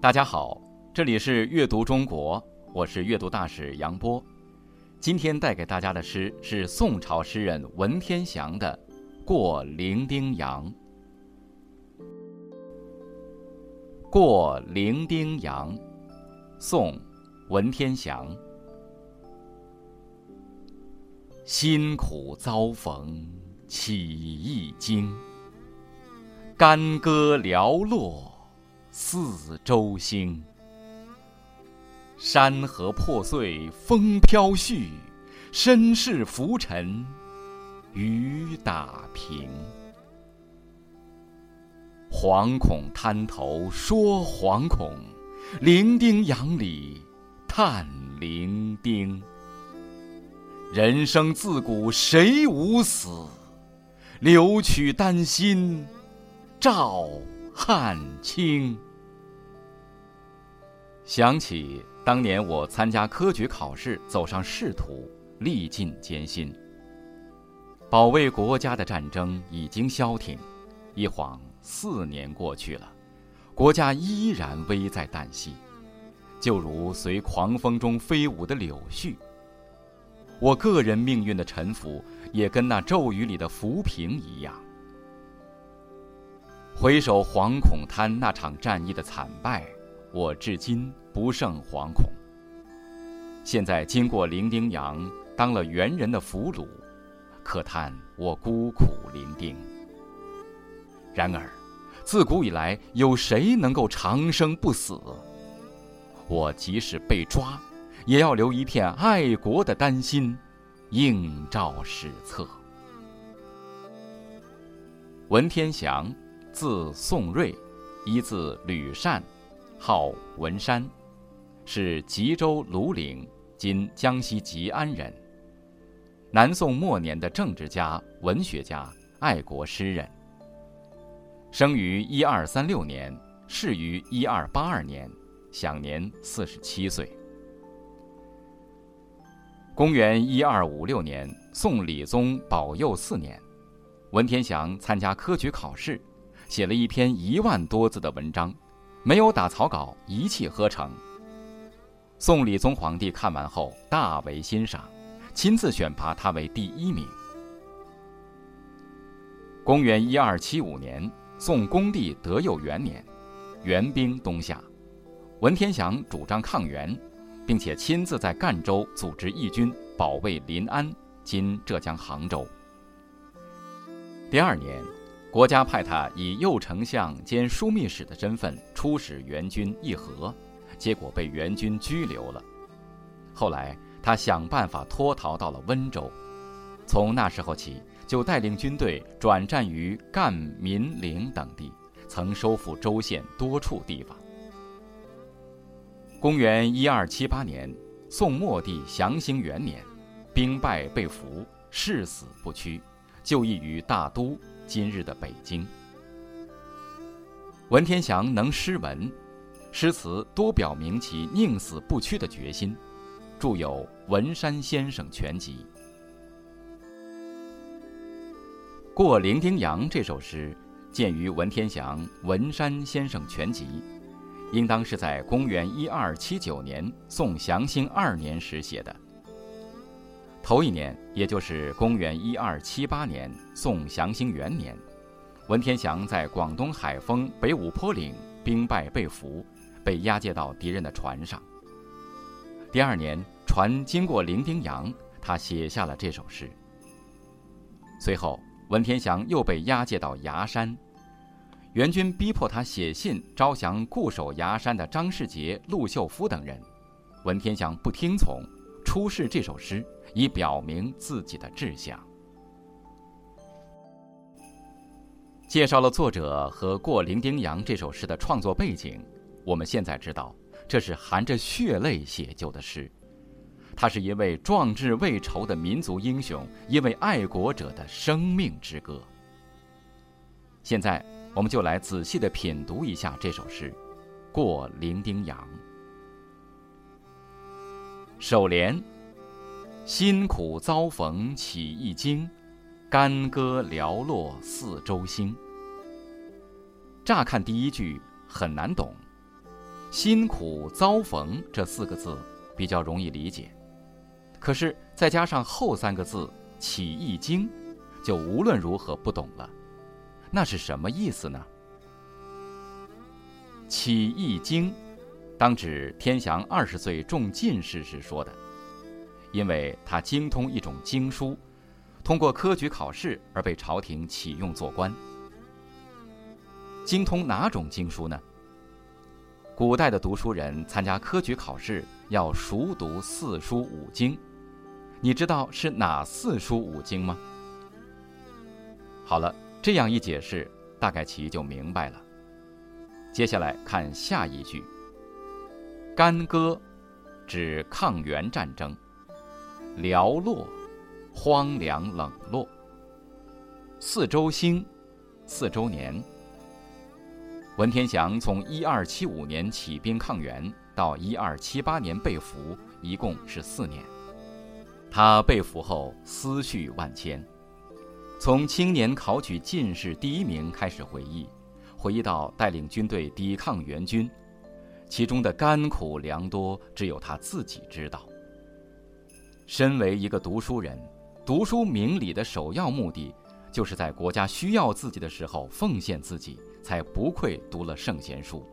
大家好，这里是阅读中国，我是阅读大使杨波。今天带给大家的诗是宋朝诗人文天祥的《过零丁洋》。《过零丁洋》，宋·文天祥。辛苦遭逢起一经，干戈寥落四周星。山河破碎风飘絮，身世浮沉雨打萍。惶恐滩头说惶恐，零丁洋里叹零丁。人生自古谁无死，留取丹心照汗青。想起当年我参加科举考试，走上仕途，历尽艰辛。保卫国家的战争已经消停，一晃四年过去了，国家依然危在旦夕，就如随狂风中飞舞的柳絮。我个人命运的沉浮，也跟那咒语里的浮萍一样。回首惶恐滩那场战役的惨败，我至今不胜惶恐。现在经过零丁洋，当了猿人的俘虏，可叹我孤苦伶仃。然而，自古以来，有谁能够长生不死？我即使被抓。也要留一片爱国的丹心，映照史册。文天祥，字宋瑞，一字吕善，号文山，是吉州庐陵（今江西吉安）人。南宋末年的政治家、文学家、爱国诗人。生于一二三六年，逝于一二八二年，享年四十七岁。公元一二五六年，宋理宗保佑四年，文天祥参加科举考试，写了一篇一万多字的文章，没有打草稿，一气呵成。宋理宗皇帝看完后大为欣赏，亲自选拔他为第一名。公元一二七五年，宋恭帝德佑元年，元兵东下，文天祥主张抗元。并且亲自在赣州组织义军保卫临安（今浙江杭州）。第二年，国家派他以右丞相兼枢密使的身份出使元军议和，结果被元军拘留了。后来，他想办法脱逃到了温州，从那时候起就带领军队转战于赣、闽、岭等地，曾收复州县多处地方。公元一二七八年，宋末帝祥兴元年，兵败被俘，誓死不屈，就义于大都（今日的北京）。文天祥能诗文，诗词多表明其宁死不屈的决心，著有《文山先生全集》。《过零丁洋》这首诗，见于文天祥《文山先生全集》。应当是在公元一二七九年宋祥兴二年时写的。头一年，也就是公元一二七八年宋祥兴元年，文天祥在广东海丰北五坡岭兵败被俘，被押解到敌人的船上。第二年，船经过伶仃洋，他写下了这首诗。随后，文天祥又被押解到崖山。元军逼迫他写信招降固守崖山的张世杰、陆秀夫等人，文天祥不听从，出示这首诗以表明自己的志向。介绍了作者和《过零丁洋》这首诗的创作背景，我们现在知道，这是含着血泪写就的诗，它是一位壮志未酬的民族英雄，一位爱国者的生命之歌。现在。我们就来仔细的品读一下这首诗，《过零丁洋》。首联：辛苦遭逢起一经，干戈寥落四周星。乍看第一句很难懂，辛苦遭逢这四个字比较容易理解，可是再加上后三个字起义经，就无论如何不懂了。那是什么意思呢？起义经，当指天祥二十岁中进士时说的，因为他精通一种经书，通过科举考试而被朝廷启用做官。精通哪种经书呢？古代的读书人参加科举考试要熟读四书五经，你知道是哪四书五经吗？好了，这样一解释，大概其就明白了。接下来看下一句：“干戈，指抗元战争；寥落，荒凉冷落。四周星，四周年。”文天祥从一二七五年起兵抗元，到一二七八年被俘，一共是四年。他被俘后思绪万千，从青年考取进士第一名开始回忆，回忆到带领军队抵抗元军，其中的甘苦良多，只有他自己知道。身为一个读书人，读书明理的首要目的，就是在国家需要自己的时候奉献自己。才不愧读了圣贤书。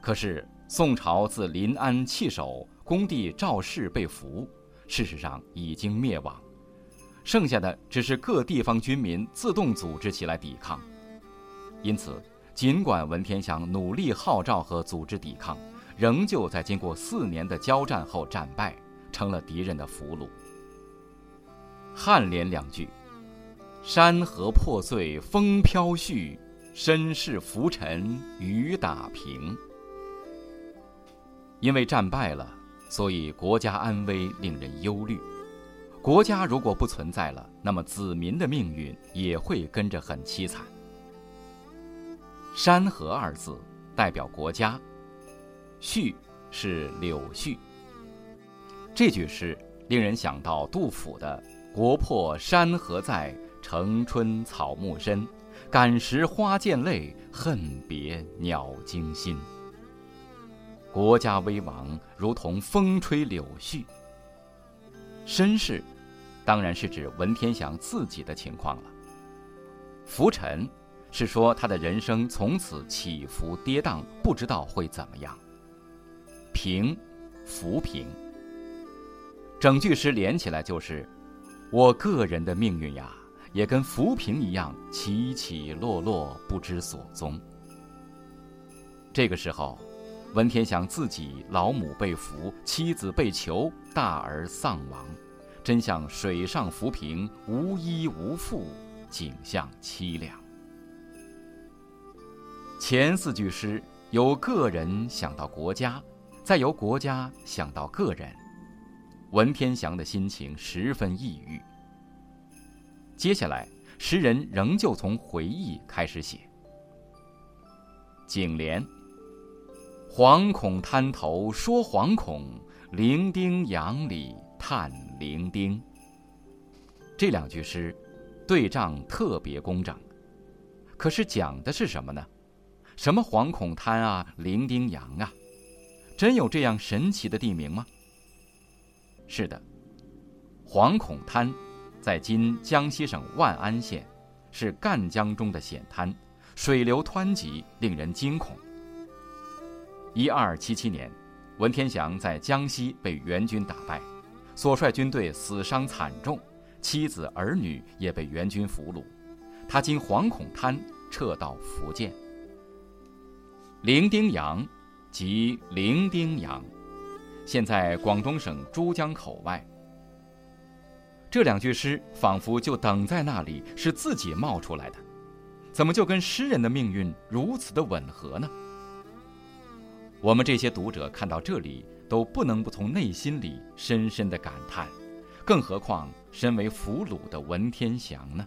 可是宋朝自临安弃守，恭帝赵氏被俘，事实上已经灭亡，剩下的只是各地方军民自动组织起来抵抗。因此，尽管文天祥努力号召和组织抵抗，仍旧在经过四年的交战后战败，成了敌人的俘虏。颔联两句：“山河破碎风飘絮。”身世浮沉雨打平。因为战败了，所以国家安危令人忧虑。国家如果不存在了，那么子民的命运也会跟着很凄惨。山河二字代表国家，序是柳絮。这句诗令人想到杜甫的“国破山河在，城春草木深”。感时花溅泪，恨别鸟惊心。国家危亡，如同风吹柳絮。身世，当然是指文天祥自己的情况了。浮沉，是说他的人生从此起伏跌宕，不知道会怎么样。平，浮萍。整句诗连起来就是，我个人的命运呀。也跟浮萍一样起起落落，不知所踪。这个时候，文天祥自己老母被俘，妻子被囚，大儿丧亡，真像水上浮萍，无依无附，景象凄凉。前四句诗由个人想到国家，再由国家想到个人，文天祥的心情十分抑郁。接下来，诗人仍旧从回忆开始写。颈联：惶恐滩头说惶恐，伶仃洋里叹伶仃。这两句诗，对仗特别工整。可是讲的是什么呢？什么惶恐滩啊，伶仃洋啊？真有这样神奇的地名吗？是的，惶恐滩。在今江西省万安县，是赣江中的险滩，水流湍急，令人惊恐。一二七七年，文天祥在江西被元军打败，所率军队死伤惨重，妻子儿女也被元军俘虏，他经惶恐滩撤到福建。伶仃洋，即伶仃洋，现在广东省珠江口外。这两句诗仿佛就等在那里，是自己冒出来的，怎么就跟诗人的命运如此的吻合呢？我们这些读者看到这里，都不能不从内心里深深的感叹，更何况身为俘虏的文天祥呢？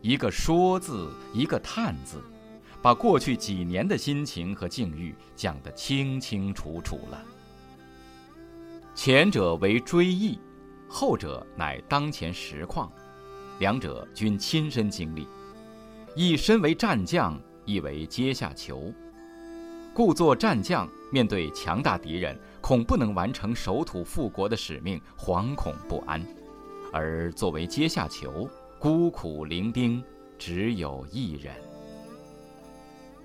一个说字，一个叹字，把过去几年的心情和境遇讲得清清楚楚了。前者为追忆。后者乃当前实况，两者均亲身经历，亦身为战将，亦为阶下囚。故作战将，面对强大敌人，恐不能完成守土复国的使命，惶恐不安；而作为阶下囚，孤苦伶仃，只有一人。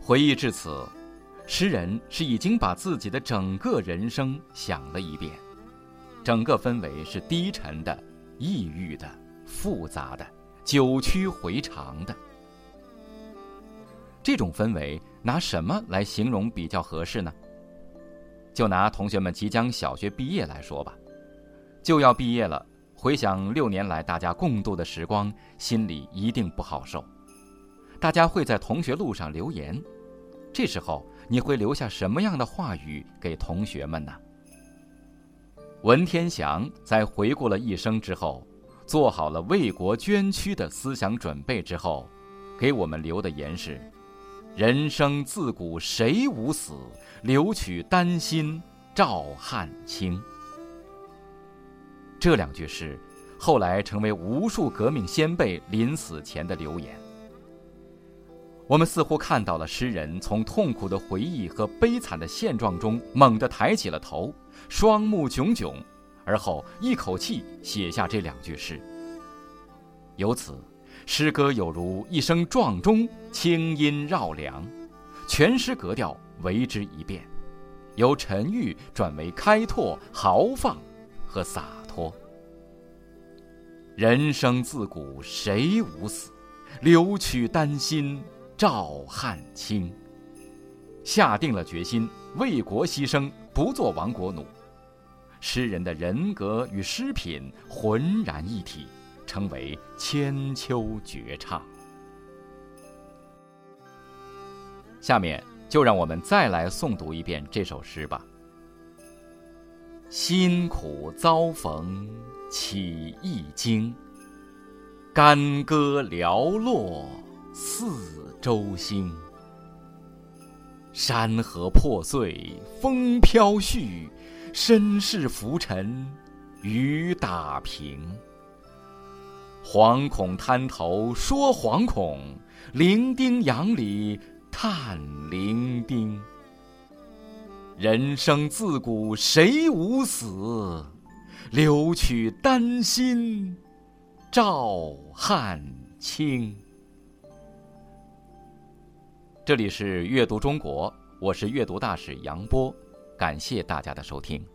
回忆至此，诗人是已经把自己的整个人生想了一遍，整个氛围是低沉的、抑郁的、复杂的、久曲回肠的。这种氛围拿什么来形容比较合适呢？就拿同学们即将小学毕业来说吧，就要毕业了，回想六年来大家共度的时光，心里一定不好受。大家会在同学录上留言。这时候你会留下什么样的话语给同学们呢？文天祥在回顾了一生之后，做好了为国捐躯的思想准备之后，给我们留的言是：“人生自古谁无死，留取丹心照汗青。”这两句诗，后来成为无数革命先辈临死前的留言。我们似乎看到了诗人从痛苦的回忆和悲惨的现状中猛地抬起了头，双目炯炯，而后一口气写下这两句诗。由此，诗歌有如一声撞钟，清音绕梁，全诗格调为之一变，由沉郁转为开拓、豪放和洒脱。人生自古谁无死，留取丹心。赵汉卿，下定了决心为国牺牲，不做亡国奴。诗人的人格与诗品浑然一体，成为千秋绝唱。下面就让我们再来诵读一遍这首诗吧。辛苦遭逢起一经，干戈寥落四。周星，山河破碎风飘絮，身世浮沉雨打平。惶恐滩头说惶恐，伶仃洋里叹伶仃。人生自古谁无死，留取丹心照汗青。这里是阅读中国，我是阅读大使杨波，感谢大家的收听。